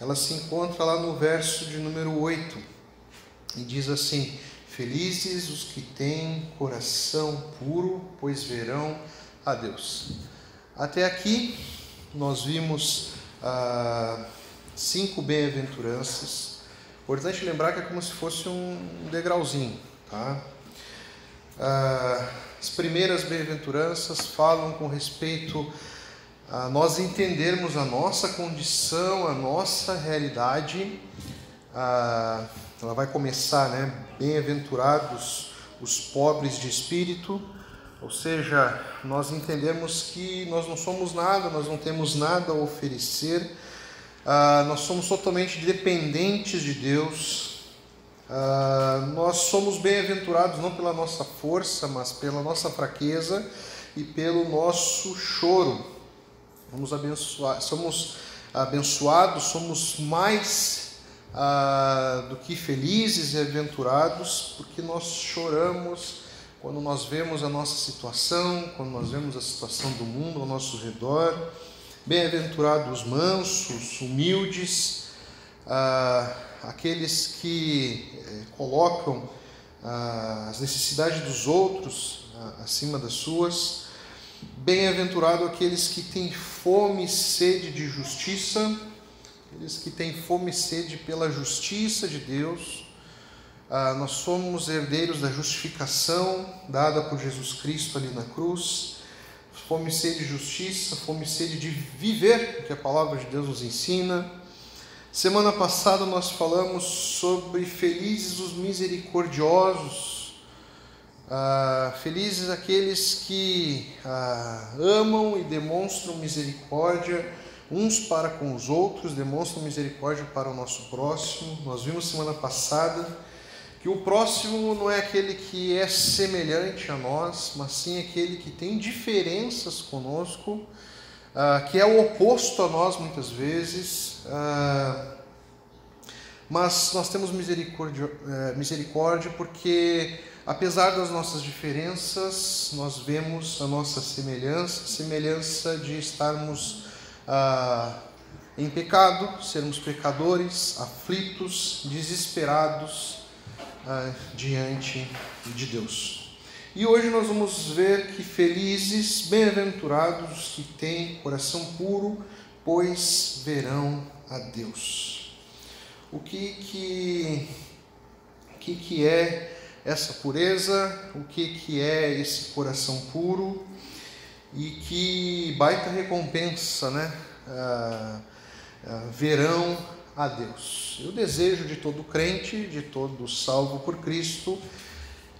ela se encontra lá no verso de número 8 e diz assim: Felizes os que têm coração puro, pois verão a Deus. Até aqui nós vimos ah, cinco bem-aventuranças. Importante lembrar que é como se fosse um degrauzinho, tá? Ah, as primeiras bem-aventuranças falam com respeito a nós entendermos a nossa condição, a nossa realidade. Ah, ela vai começar, né? Bem-aventurados os pobres de espírito, ou seja, nós entendemos que nós não somos nada, nós não temos nada a oferecer, nós somos totalmente dependentes de Deus, Uh, nós somos bem-aventurados não pela nossa força, mas pela nossa fraqueza e pelo nosso choro. Vamos abençoar, somos abençoados, somos mais uh, do que felizes e aventurados, porque nós choramos quando nós vemos a nossa situação, quando nós vemos a situação do mundo ao nosso redor. Bem-aventurados mansos, humildes. Uh, aqueles que eh, colocam ah, as necessidades dos outros ah, acima das suas. Bem-aventurado aqueles que têm fome e sede de justiça, aqueles que têm fome e sede pela justiça de Deus. Ah, nós somos herdeiros da justificação dada por Jesus Cristo ali na cruz. Fome e sede de justiça, fome e sede de viver que a palavra de Deus nos ensina Semana passada nós falamos sobre felizes os misericordiosos, ah, felizes aqueles que ah, amam e demonstram misericórdia uns para com os outros, demonstram misericórdia para o nosso próximo. Nós vimos semana passada que o próximo não é aquele que é semelhante a nós, mas sim aquele que tem diferenças conosco ah, que é o oposto a nós muitas vezes, uh, mas nós temos misericórdia, uh, misericórdia porque, apesar das nossas diferenças, nós vemos a nossa semelhança semelhança de estarmos ah, em pecado, sermos pecadores, aflitos, desesperados diante de Deus. E hoje nós vamos ver que felizes, bem-aventurados os que têm coração puro, pois verão a Deus. O que que, que, que é essa pureza? O que, que é esse coração puro? E que baita recompensa, né? Ah, ah, verão a Deus. O desejo de todo crente, de todo salvo por Cristo,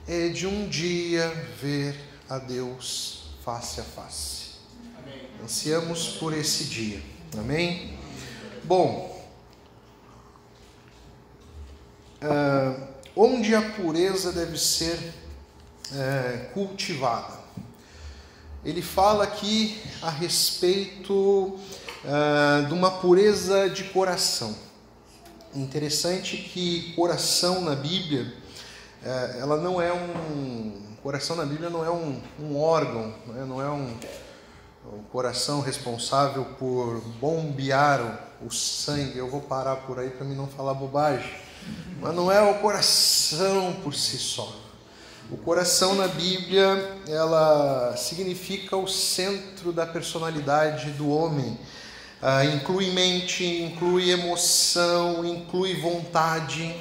é de um dia ver a Deus face a face. Amém. Ansiamos por esse dia. Amém? Bom, uh, onde a pureza deve ser uh, cultivada? Ele fala aqui a respeito uh, de uma pureza de coração. Interessante que coração na Bíblia é, ela não é um. Coração na Bíblia não é um, um órgão, né? não é um, um, coração responsável por bombear o, o sangue. Eu vou parar por aí para mim não falar bobagem. Mas não é o coração por si só. O coração na Bíblia, ela significa o centro da personalidade do homem. Ah, inclui mente, inclui emoção, inclui vontade.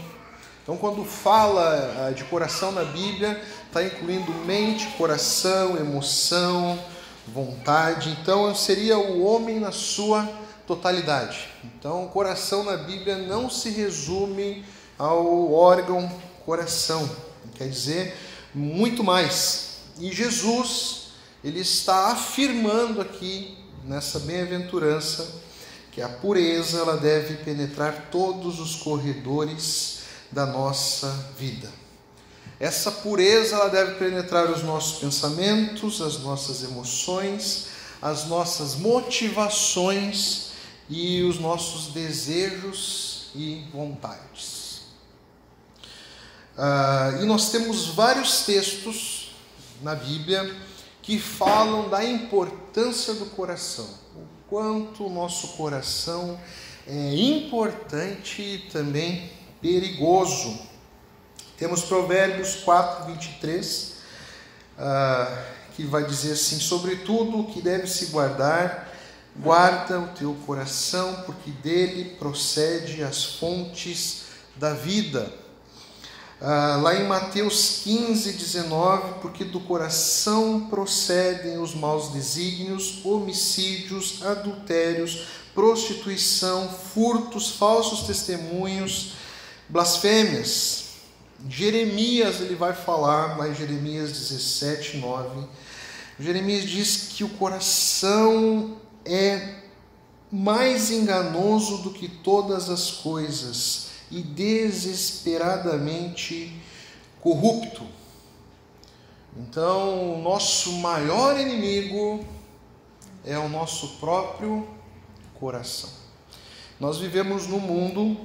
Então, quando fala ah, de coração na Bíblia, está incluindo mente, coração, emoção, vontade. Então, seria o homem na sua totalidade. Então, o coração na Bíblia não se resume ao órgão coração, quer dizer muito mais. E Jesus, ele está afirmando aqui nessa bem-aventurança que a pureza ela deve penetrar todos os corredores da nossa vida. Essa pureza ela deve penetrar os nossos pensamentos, as nossas emoções, as nossas motivações e os nossos desejos e vontades. Ah, e nós temos vários textos na Bíblia que falam da importância do coração, o quanto o nosso coração é importante e também perigoso. Temos Provérbios 4, 23, uh, que vai dizer assim: Sobretudo o que deve se guardar, guarda o teu coração, porque dele procede as fontes da vida. Uh, lá em Mateus 15, 19, porque do coração procedem os maus desígnios, homicídios, adultérios, prostituição, furtos, falsos testemunhos, blasfêmias. Jeremias ele vai falar, lá em Jeremias 17, 9. Jeremias diz que o coração é mais enganoso do que todas as coisas e desesperadamente corrupto. Então, o nosso maior inimigo é o nosso próprio coração. Nós vivemos num mundo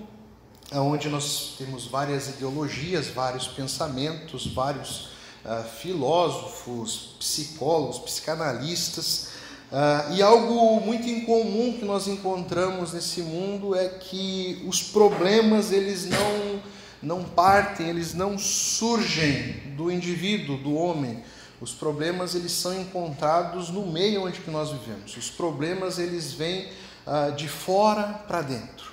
onde nós temos várias ideologias, vários pensamentos, vários uh, filósofos, psicólogos, psicanalistas, uh, e algo muito incomum que nós encontramos nesse mundo é que os problemas eles não não partem, eles não surgem do indivíduo, do homem. Os problemas eles são encontrados no meio onde que nós vivemos. Os problemas eles vêm uh, de fora para dentro.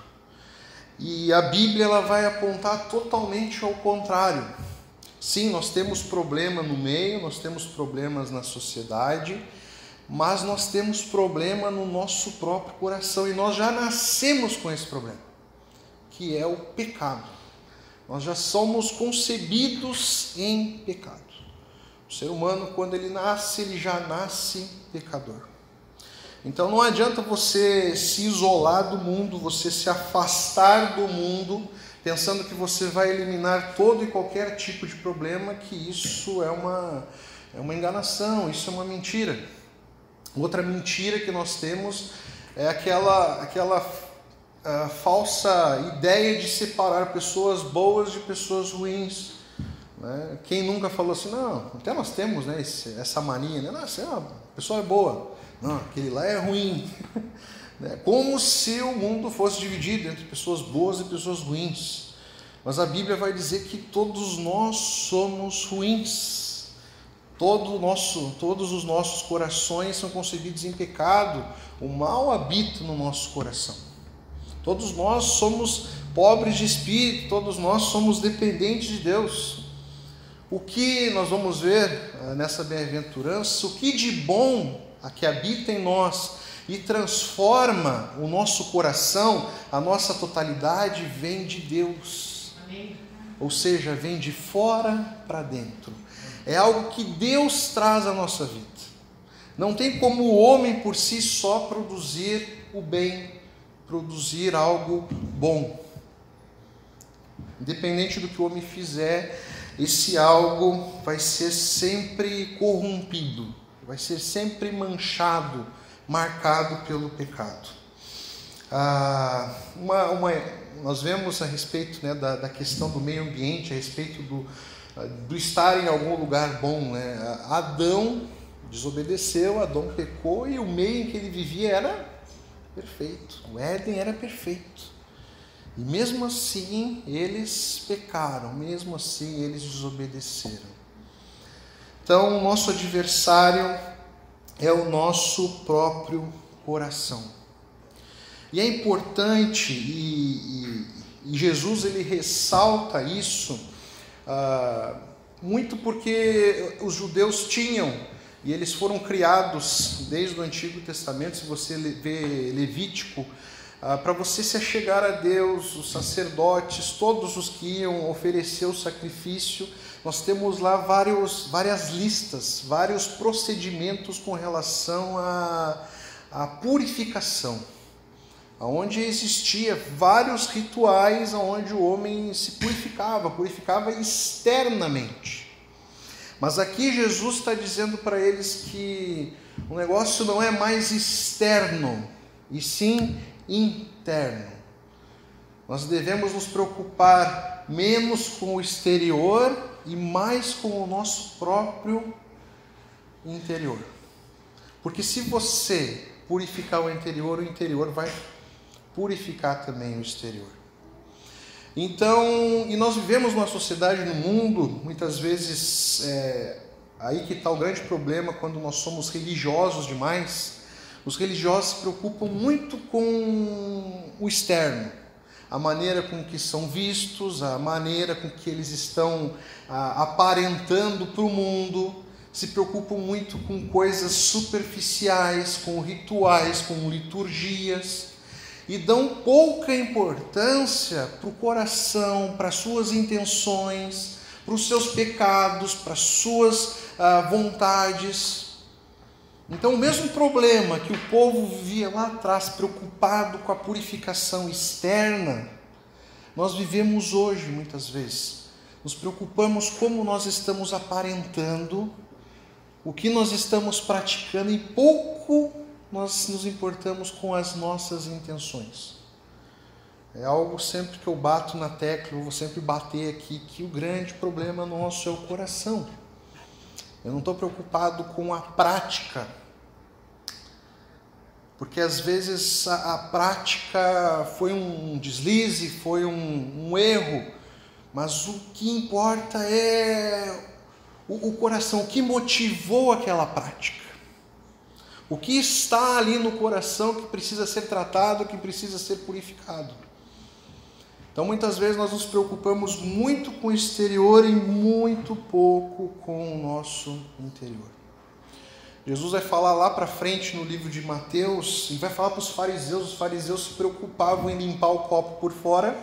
E a Bíblia ela vai apontar totalmente ao contrário. Sim, nós temos problema no meio, nós temos problemas na sociedade, mas nós temos problema no nosso próprio coração e nós já nascemos com esse problema, que é o pecado. Nós já somos concebidos em pecado. O ser humano, quando ele nasce, ele já nasce pecador. Então não adianta você se isolar do mundo, você se afastar do mundo, pensando que você vai eliminar todo e qualquer tipo de problema, que isso é uma, é uma enganação, isso é uma mentira. Outra mentira que nós temos é aquela, aquela uh, falsa ideia de separar pessoas boas de pessoas ruins. Né? Quem nunca falou assim, não, até nós temos né, esse, essa mania, né? Nossa, a pessoa é boa. Não, aquele lá é ruim. Né? Como se o mundo fosse dividido entre pessoas boas e pessoas ruins. Mas a Bíblia vai dizer que todos nós somos ruins. Todo nosso, todos os nossos corações são concebidos em pecado. O mal habita no nosso coração. Todos nós somos pobres de espírito, todos nós somos dependentes de Deus. O que nós vamos ver eh, nessa bem-aventurança, o que de bom a que habita em nós e transforma o nosso coração, a nossa totalidade vem de Deus. Amém. Ou seja, vem de fora para dentro. É algo que Deus traz à nossa vida. Não tem como o homem por si só produzir o bem, produzir algo bom. Independente do que o homem fizer, esse algo vai ser sempre corrompido vai ser sempre manchado, marcado pelo pecado. Ah, uma, uma, nós vemos a respeito né, da, da, questão do meio ambiente, a respeito do, do estar em algum lugar bom. Né? Adão desobedeceu, Adão pecou e o meio em que ele vivia era perfeito. O Éden era perfeito. E mesmo assim eles pecaram, mesmo assim eles desobedeceram. Então, o nosso adversário é o nosso próprio coração. E é importante, e, e, e Jesus ele ressalta isso, ah, muito porque os judeus tinham, e eles foram criados desde o Antigo Testamento, se você vê Levítico, ah, para você se achegar a Deus, os sacerdotes, todos os que iam oferecer o sacrifício, nós temos lá vários, várias listas, vários procedimentos com relação à, à purificação, onde existia vários rituais onde o homem se purificava, purificava externamente. Mas aqui Jesus está dizendo para eles que o negócio não é mais externo, e sim interno. Nós devemos nos preocupar menos com o exterior e mais com o nosso próprio interior. Porque se você purificar o interior, o interior vai purificar também o exterior. Então, e nós vivemos numa sociedade, no mundo, muitas vezes, é, aí que está o grande problema quando nós somos religiosos demais. Os religiosos se preocupam muito com o externo, a maneira com que são vistos, a maneira com que eles estão ah, aparentando para o mundo, se preocupam muito com coisas superficiais, com rituais, com liturgias e dão pouca importância para o coração, para as suas intenções, para os seus pecados, para as suas ah, vontades. Então, o mesmo problema que o povo vivia lá atrás, preocupado com a purificação externa, nós vivemos hoje muitas vezes. Nos preocupamos como nós estamos aparentando, o que nós estamos praticando e pouco nós nos importamos com as nossas intenções. É algo sempre que eu bato na tecla, eu vou sempre bater aqui, que o grande problema nosso é o coração. Eu não estou preocupado com a prática, porque às vezes a, a prática foi um deslize, foi um, um, erro, mas o que importa é o, o coração, o que motivou aquela prática. O que está ali no coração que precisa ser tratado, que precisa ser purificado. Então, muitas vezes nós nos preocupamos muito com o exterior e muito pouco com o nosso interior. Jesus vai falar lá para frente no livro de Mateus, e vai falar para os fariseus: os fariseus se preocupavam em limpar o copo por fora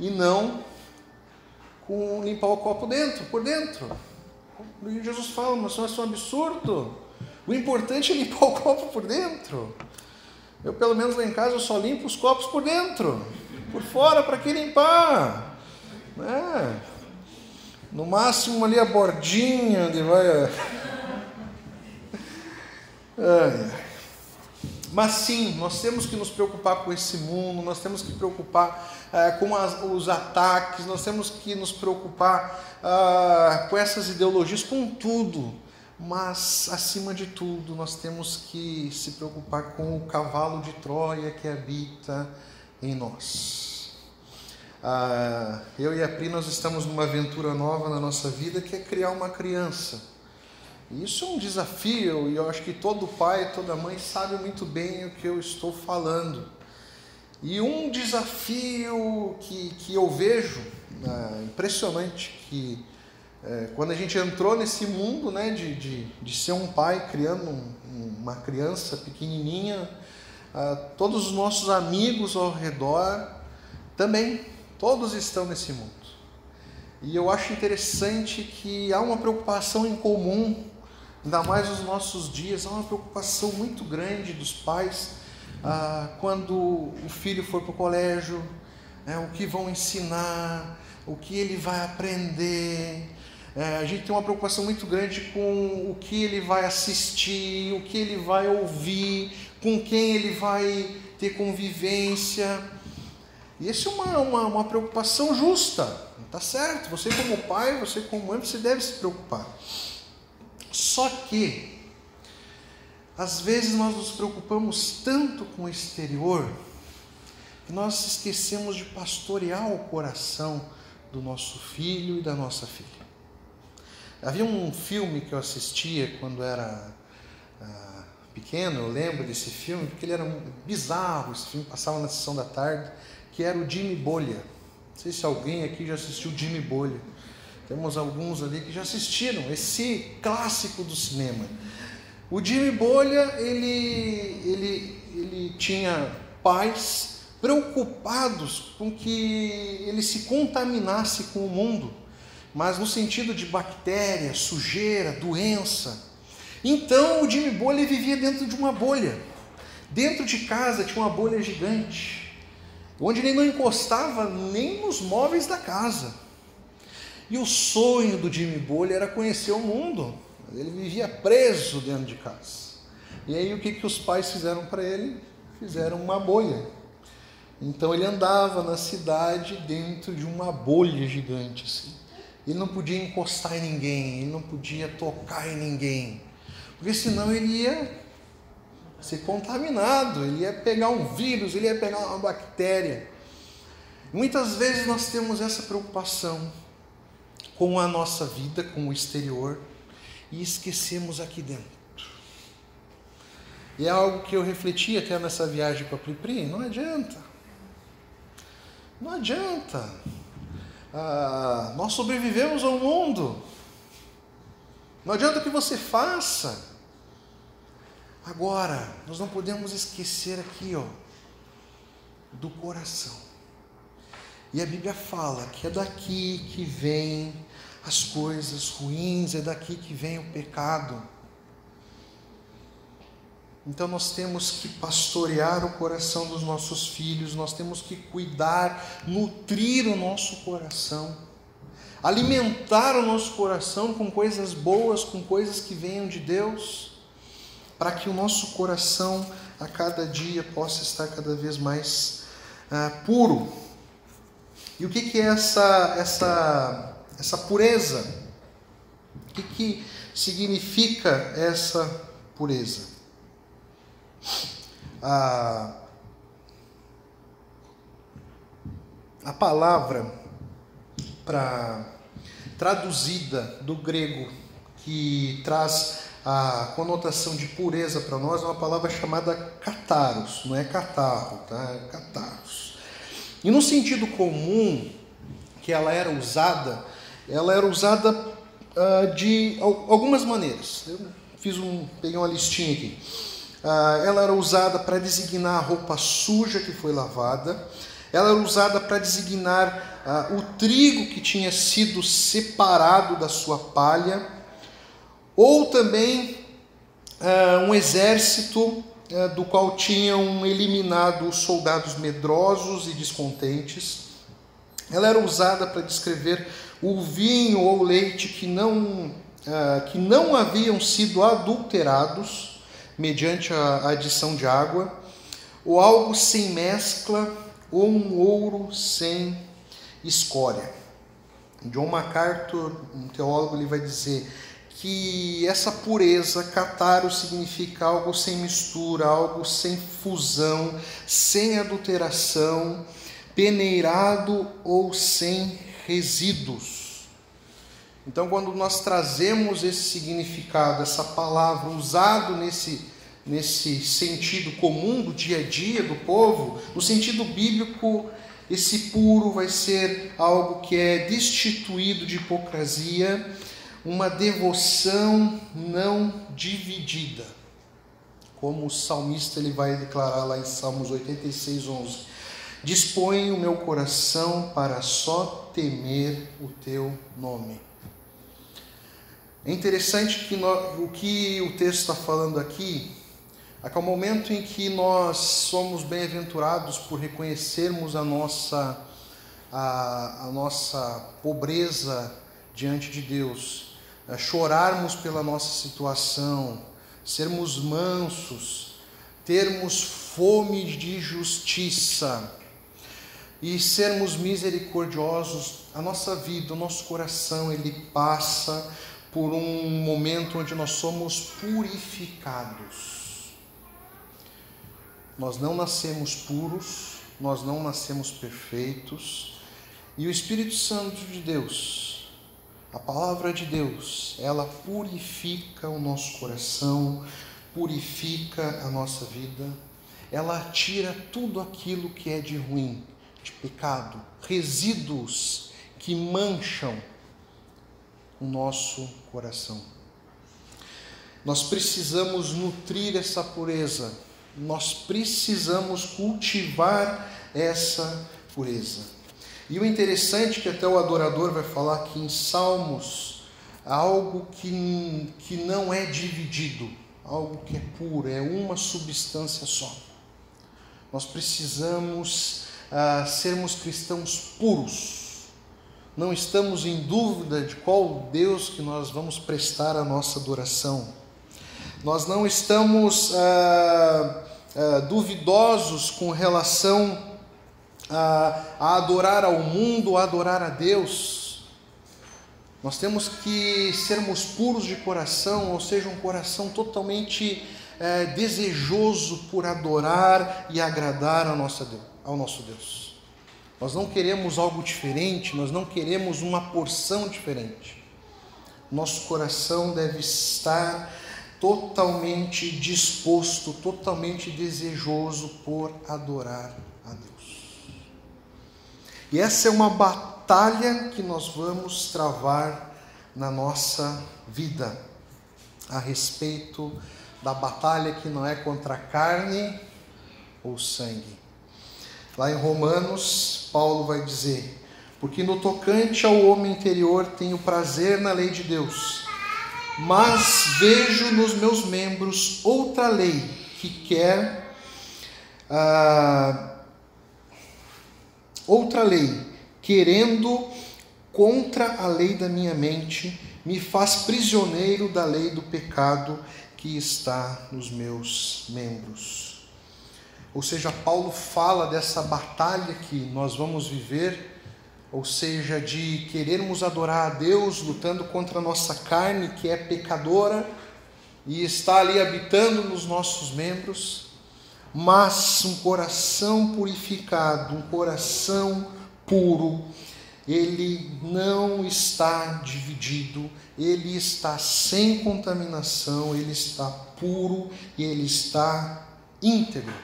e não com limpar o copo dentro, por dentro. E Jesus fala, mas isso é um absurdo. O importante é limpar o copo por dentro. Eu, pelo menos lá em casa, eu só limpo os copos por dentro. Por fora, para que limpar? É. No máximo ali a bordinha onde vai. Mas sim, nós temos que nos preocupar com esse mundo, nós temos que preocupar é, com as, os ataques, nós temos que nos preocupar ah, com essas ideologias, com tudo mas acima de tudo nós temos que se preocupar com o cavalo de Troia que habita em nós. Ah, eu e a Pri nós estamos numa aventura nova na nossa vida que é criar uma criança. Isso é um desafio e eu acho que todo pai, toda mãe sabe muito bem o que eu estou falando. E um desafio que, que eu vejo, ah, impressionante, que é, quando a gente entrou nesse mundo né, de, de, de ser um pai criando um, uma criança pequenininha, ah, todos os nossos amigos ao redor também, todos estão nesse mundo. E eu acho interessante que há uma preocupação em comum, ainda mais nos nossos dias, há uma preocupação muito grande dos pais ah, quando o filho for para o colégio, né, o que vão ensinar, o que ele vai aprender, é, a gente tem uma preocupação muito grande com o que ele vai assistir, o que ele vai ouvir, com quem ele vai ter convivência. E isso é uma, uma, uma preocupação justa, tá certo? Você como pai, você como mãe, você deve se preocupar. Só que, às vezes nós nos preocupamos tanto com o exterior, que nós esquecemos de pastorear o coração do nosso filho e da nossa filha. Havia um filme que eu assistia quando era ah, pequeno, eu lembro desse filme, porque ele era bizarro, esse filme passava na sessão da tarde, que era o Jimmy Bolha. Não sei se alguém aqui já assistiu Jimmy Bolha. Temos alguns ali que já assistiram esse clássico do cinema. O Jimmy Bolha, ele, ele, ele tinha pais preocupados com que ele se contaminasse com o mundo mas no sentido de bactéria, sujeira, doença. Então o Jimmy Bolha vivia dentro de uma bolha. Dentro de casa tinha uma bolha gigante, onde ele não encostava nem nos móveis da casa. E o sonho do Jimmy Bolha era conhecer o mundo. Ele vivia preso dentro de casa. E aí o que, que os pais fizeram para ele? Fizeram uma bolha. Então ele andava na cidade dentro de uma bolha gigante assim. Ele não podia encostar em ninguém, ele não podia tocar em ninguém, porque senão ele ia ser contaminado, ele ia pegar um vírus, ele ia pegar uma bactéria. Muitas vezes nós temos essa preocupação com a nossa vida, com o exterior, e esquecemos aqui dentro. E é algo que eu refleti até nessa viagem com a Pripri, não adianta. Não adianta. Ah, nós sobrevivemos ao mundo. Não adianta o que você faça. Agora, nós não podemos esquecer aqui, ó, do coração. E a Bíblia fala que é daqui que vem as coisas ruins, é daqui que vem o pecado. Então nós temos que pastorear o coração dos nossos filhos, nós temos que cuidar, nutrir o nosso coração, alimentar o nosso coração com coisas boas, com coisas que venham de Deus, para que o nosso coração a cada dia possa estar cada vez mais ah, puro. E o que, que é essa, essa, essa pureza? O que, que significa essa pureza? A, a palavra para traduzida do grego que traz a conotação de pureza para nós é uma palavra chamada cataros, não é catarro, tá? É cataros. E no sentido comum que ela era usada, ela era usada uh, de algumas maneiras. Eu fiz um, peguei uma listinha aqui. Ah, ela era usada para designar a roupa suja que foi lavada, ela era usada para designar ah, o trigo que tinha sido separado da sua palha, ou também ah, um exército do qual tinham eliminado os soldados medrosos e descontentes. Ela era usada para descrever o vinho ou leite que não, que não haviam sido adulterados mediante a adição de água, ou algo sem mescla, ou um ouro sem escória. John MacArthur, um teólogo, ele vai dizer que essa pureza, cataro, significa algo sem mistura, algo sem fusão, sem adulteração, peneirado ou sem resíduos. Então, quando nós trazemos esse significado, essa palavra usado nesse nesse sentido comum do dia a dia do povo, no sentido bíblico, esse puro vai ser algo que é destituído de hipocrisia, uma devoção não dividida. Como o salmista ele vai declarar lá em Salmos 86, 11: Dispõe o meu coração para só temer o teu nome. É interessante que nós, o que o texto está falando aqui Aqui é o momento em que nós somos bem-aventurados por reconhecermos a nossa, a, a nossa pobreza diante de Deus, chorarmos pela nossa situação, sermos mansos, termos fome de justiça e sermos misericordiosos. A nossa vida, o nosso coração, ele passa por um momento onde nós somos purificados nós não nascemos puros, nós não nascemos perfeitos, e o Espírito Santo de Deus, a palavra de Deus, ela purifica o nosso coração, purifica a nossa vida, ela tira tudo aquilo que é de ruim, de pecado, resíduos que mancham o nosso coração. Nós precisamos nutrir essa pureza nós precisamos cultivar essa pureza. E o interessante é que até o adorador vai falar aqui em Salmos algo que, que não é dividido, algo que é puro, é uma substância só. Nós precisamos ah, sermos cristãos puros. Não estamos em dúvida de qual Deus que nós vamos prestar a nossa adoração. Nós não estamos ah, ah, duvidosos com relação a, a adorar ao mundo, a adorar a Deus. Nós temos que sermos puros de coração, ou seja, um coração totalmente é, desejoso por adorar e agradar ao nosso, Deus, ao nosso Deus. Nós não queremos algo diferente, nós não queremos uma porção diferente. Nosso coração deve estar totalmente disposto, totalmente desejoso por adorar a Deus. E essa é uma batalha que nós vamos travar na nossa vida a respeito da batalha que não é contra carne ou sangue. Lá em Romanos, Paulo vai dizer: Porque no tocante ao homem interior tenho prazer na lei de Deus, mas vejo nos meus membros outra lei que quer. Ah, outra lei, querendo contra a lei da minha mente, me faz prisioneiro da lei do pecado que está nos meus membros. Ou seja, Paulo fala dessa batalha que nós vamos viver, ou seja, de querermos adorar a Deus lutando contra a nossa carne que é pecadora e está ali habitando nos nossos membros, mas um coração purificado, um coração puro, ele não está dividido, ele está sem contaminação, ele está puro e ele está íntegro.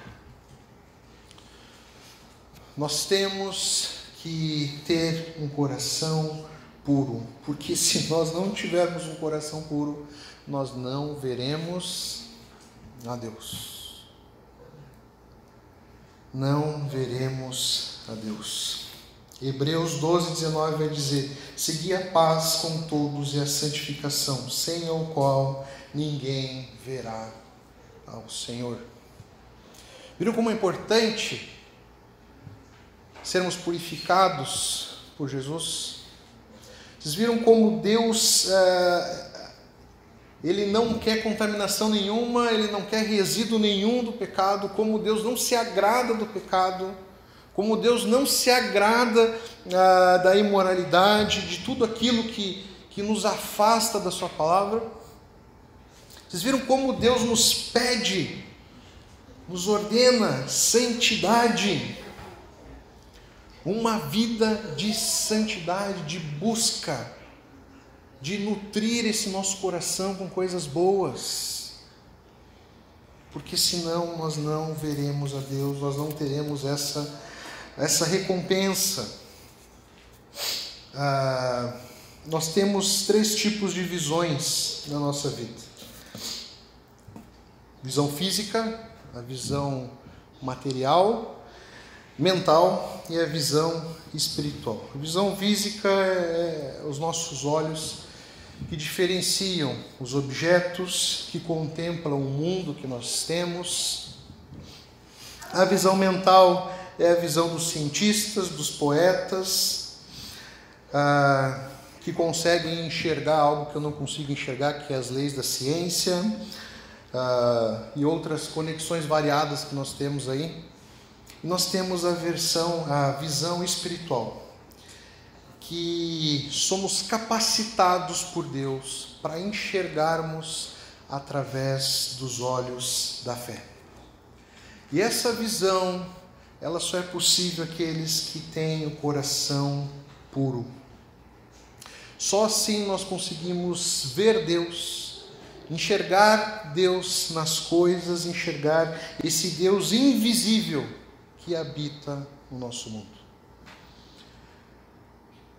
Nós temos que ter um coração puro, porque se nós não tivermos um coração puro, nós não veremos a Deus. Não veremos a Deus. Hebreus 12, 19 vai dizer: Segui a paz com todos e a santificação, sem o qual ninguém verá ao Senhor. Viram como é importante sermos purificados por Jesus? Vocês viram como Deus, é, Ele não quer contaminação nenhuma, Ele não quer resíduo nenhum do pecado, como Deus não se agrada do pecado como Deus não se agrada ah, da imoralidade, de tudo aquilo que, que nos afasta da Sua palavra. Vocês viram como Deus nos pede, nos ordena santidade, uma vida de santidade, de busca, de nutrir esse nosso coração com coisas boas. Porque senão nós não veremos a Deus, nós não teremos essa essa recompensa. Ah, nós temos três tipos de visões na nossa vida: visão física, a visão material, mental e a visão espiritual. A visão física é, é os nossos olhos que diferenciam os objetos que contemplam o mundo que nós temos. A visão mental é a visão dos cientistas, dos poetas, ah, que conseguem enxergar algo que eu não consigo enxergar, que é as leis da ciência, ah, e outras conexões variadas que nós temos aí. Nós temos a versão, a visão espiritual, que somos capacitados por Deus para enxergarmos através dos olhos da fé. E essa visão ela só é possível aqueles que têm o coração puro. Só assim nós conseguimos ver Deus, enxergar Deus nas coisas, enxergar esse Deus invisível que habita no nosso mundo.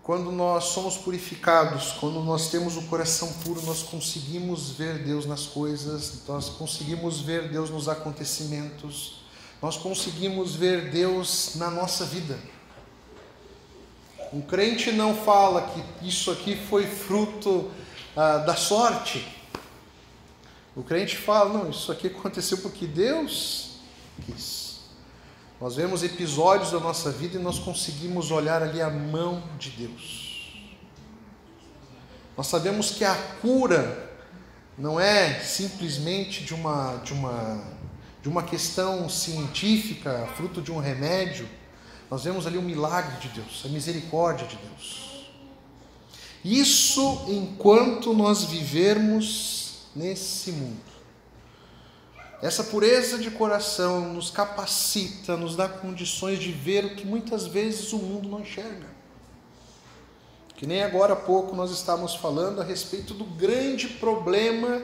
Quando nós somos purificados, quando nós temos o coração puro, nós conseguimos ver Deus nas coisas, nós conseguimos ver Deus nos acontecimentos, nós conseguimos ver Deus na nossa vida. Um crente não fala que isso aqui foi fruto ah, da sorte. O crente fala, não, isso aqui aconteceu porque Deus quis. Nós vemos episódios da nossa vida e nós conseguimos olhar ali a mão de Deus. Nós sabemos que a cura não é simplesmente de uma, de uma de uma questão científica, fruto de um remédio, nós vemos ali o milagre de Deus, a misericórdia de Deus. Isso enquanto nós vivermos nesse mundo. Essa pureza de coração nos capacita, nos dá condições de ver o que muitas vezes o mundo não enxerga. Que nem agora há pouco nós estávamos falando a respeito do grande problema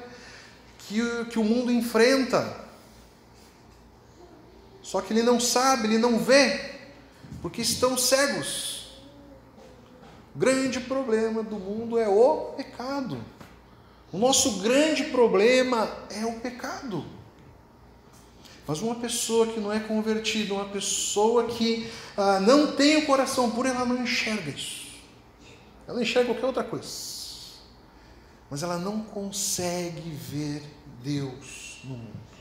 que, que o mundo enfrenta. Só que ele não sabe, ele não vê, porque estão cegos. O grande problema do mundo é o pecado. O nosso grande problema é o pecado. Mas uma pessoa que não é convertida, uma pessoa que ah, não tem o coração puro, ela não enxerga isso. Ela enxerga qualquer outra coisa. Mas ela não consegue ver Deus no mundo.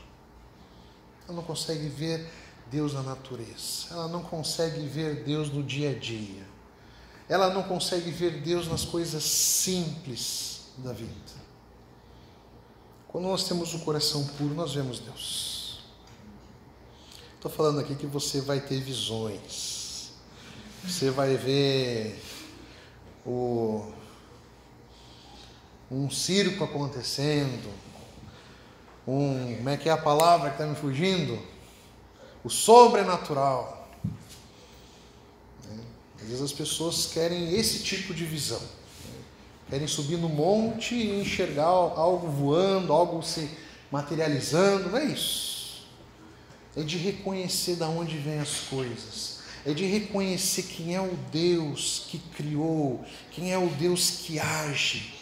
Ela não consegue ver Deus na natureza. Ela não consegue ver Deus no dia a dia. Ela não consegue ver Deus nas coisas simples da vida. Quando nós temos o coração puro, nós vemos Deus. Estou falando aqui que você vai ter visões. Você vai ver o, um circo acontecendo, um, como é que é a palavra que está me fugindo? O sobrenatural. Às vezes as pessoas querem esse tipo de visão. Querem subir no monte e enxergar algo voando, algo se materializando. Não é isso. É de reconhecer de onde vêm as coisas. É de reconhecer quem é o Deus que criou, quem é o Deus que age.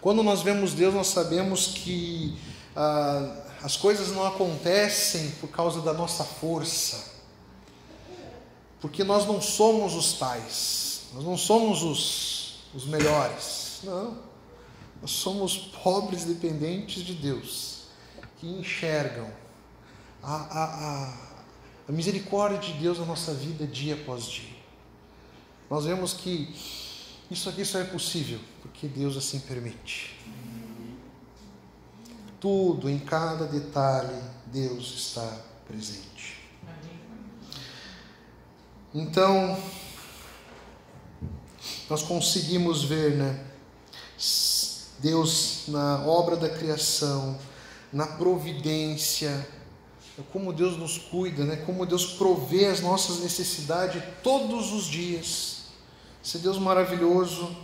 Quando nós vemos Deus, nós sabemos que ah, as coisas não acontecem por causa da nossa força, porque nós não somos os tais, nós não somos os, os melhores, não. Nós somos pobres dependentes de Deus, que enxergam a, a, a, a misericórdia de Deus na nossa vida dia após dia. Nós vemos que isso aqui só é possível porque Deus assim permite tudo, em cada detalhe, Deus está presente. Então, nós conseguimos ver, né? Deus na obra da criação, na providência, como Deus nos cuida, né? Como Deus provê as nossas necessidades todos os dias. Esse Deus maravilhoso.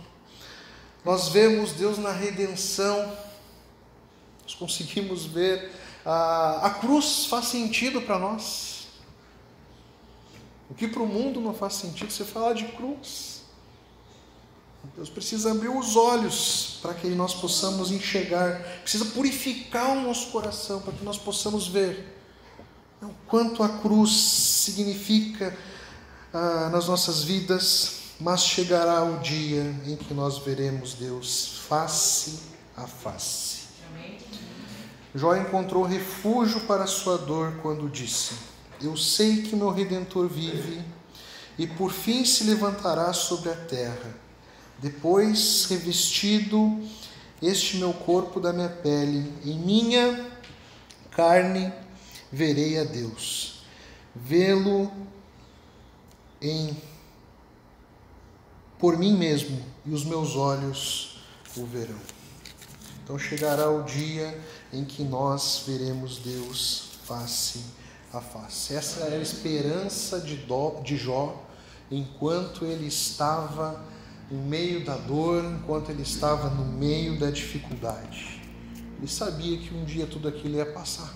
Nós vemos Deus na redenção nós conseguimos ver a, a cruz faz sentido para nós. O que para o mundo não faz sentido, você falar de cruz. Deus precisa abrir os olhos para que nós possamos enxergar, precisa purificar o nosso coração para que nós possamos ver o quanto a cruz significa ah, nas nossas vidas, mas chegará o dia em que nós veremos Deus face a face. Jó encontrou refúgio para sua dor quando disse: Eu sei que meu redentor vive e por fim se levantará sobre a terra. Depois, revestido este meu corpo da minha pele, em minha carne verei a Deus. Vê-lo em por mim mesmo e os meus olhos o verão. Então chegará o dia em que nós veremos Deus face a face. Essa é a esperança de, de Jó enquanto ele estava no meio da dor, enquanto ele estava no meio da dificuldade. Ele sabia que um dia tudo aquilo ia passar,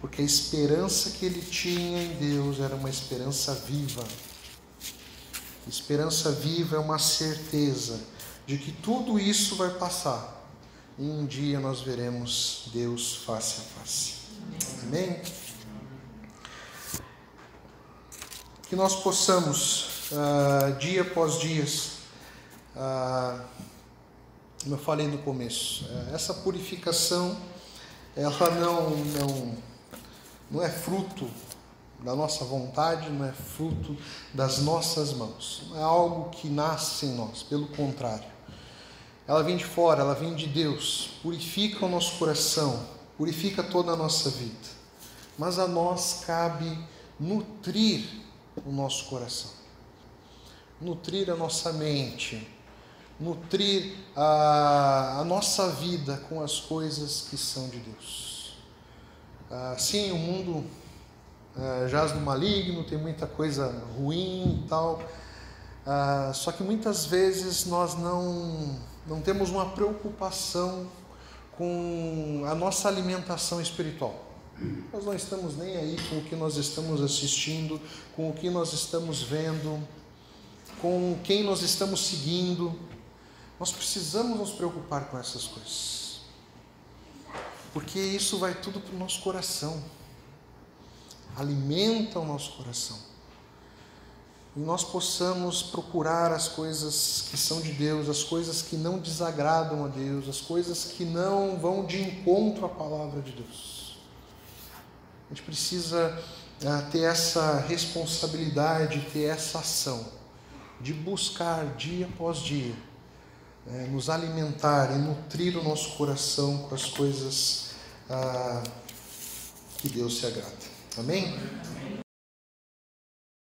porque a esperança que ele tinha em Deus era uma esperança viva. Esperança viva é uma certeza de que tudo isso vai passar e um dia nós veremos Deus face a face. Amém? Que nós possamos, uh, dia após dia, uh, como eu falei no começo, uh, essa purificação, ela não, não, não é fruto da nossa vontade, não é fruto das nossas mãos, não é algo que nasce em nós, pelo contrário. Ela vem de fora, ela vem de Deus, purifica o nosso coração, purifica toda a nossa vida. Mas a nós cabe nutrir o nosso coração, nutrir a nossa mente, nutrir a, a nossa vida com as coisas que são de Deus. Ah, sim, o mundo ah, jaz no maligno, tem muita coisa ruim e tal. Ah, só que muitas vezes nós não, não temos uma preocupação com a nossa alimentação espiritual. Nós não estamos nem aí com o que nós estamos assistindo, com o que nós estamos vendo, com quem nós estamos seguindo. Nós precisamos nos preocupar com essas coisas, porque isso vai tudo para o nosso coração, alimenta o nosso coração. E nós possamos procurar as coisas que são de Deus, as coisas que não desagradam a Deus, as coisas que não vão de encontro à palavra de Deus. A gente precisa ah, ter essa responsabilidade, ter essa ação de buscar dia após dia é, nos alimentar e nutrir o nosso coração com as coisas ah, que Deus se agrada. Amém?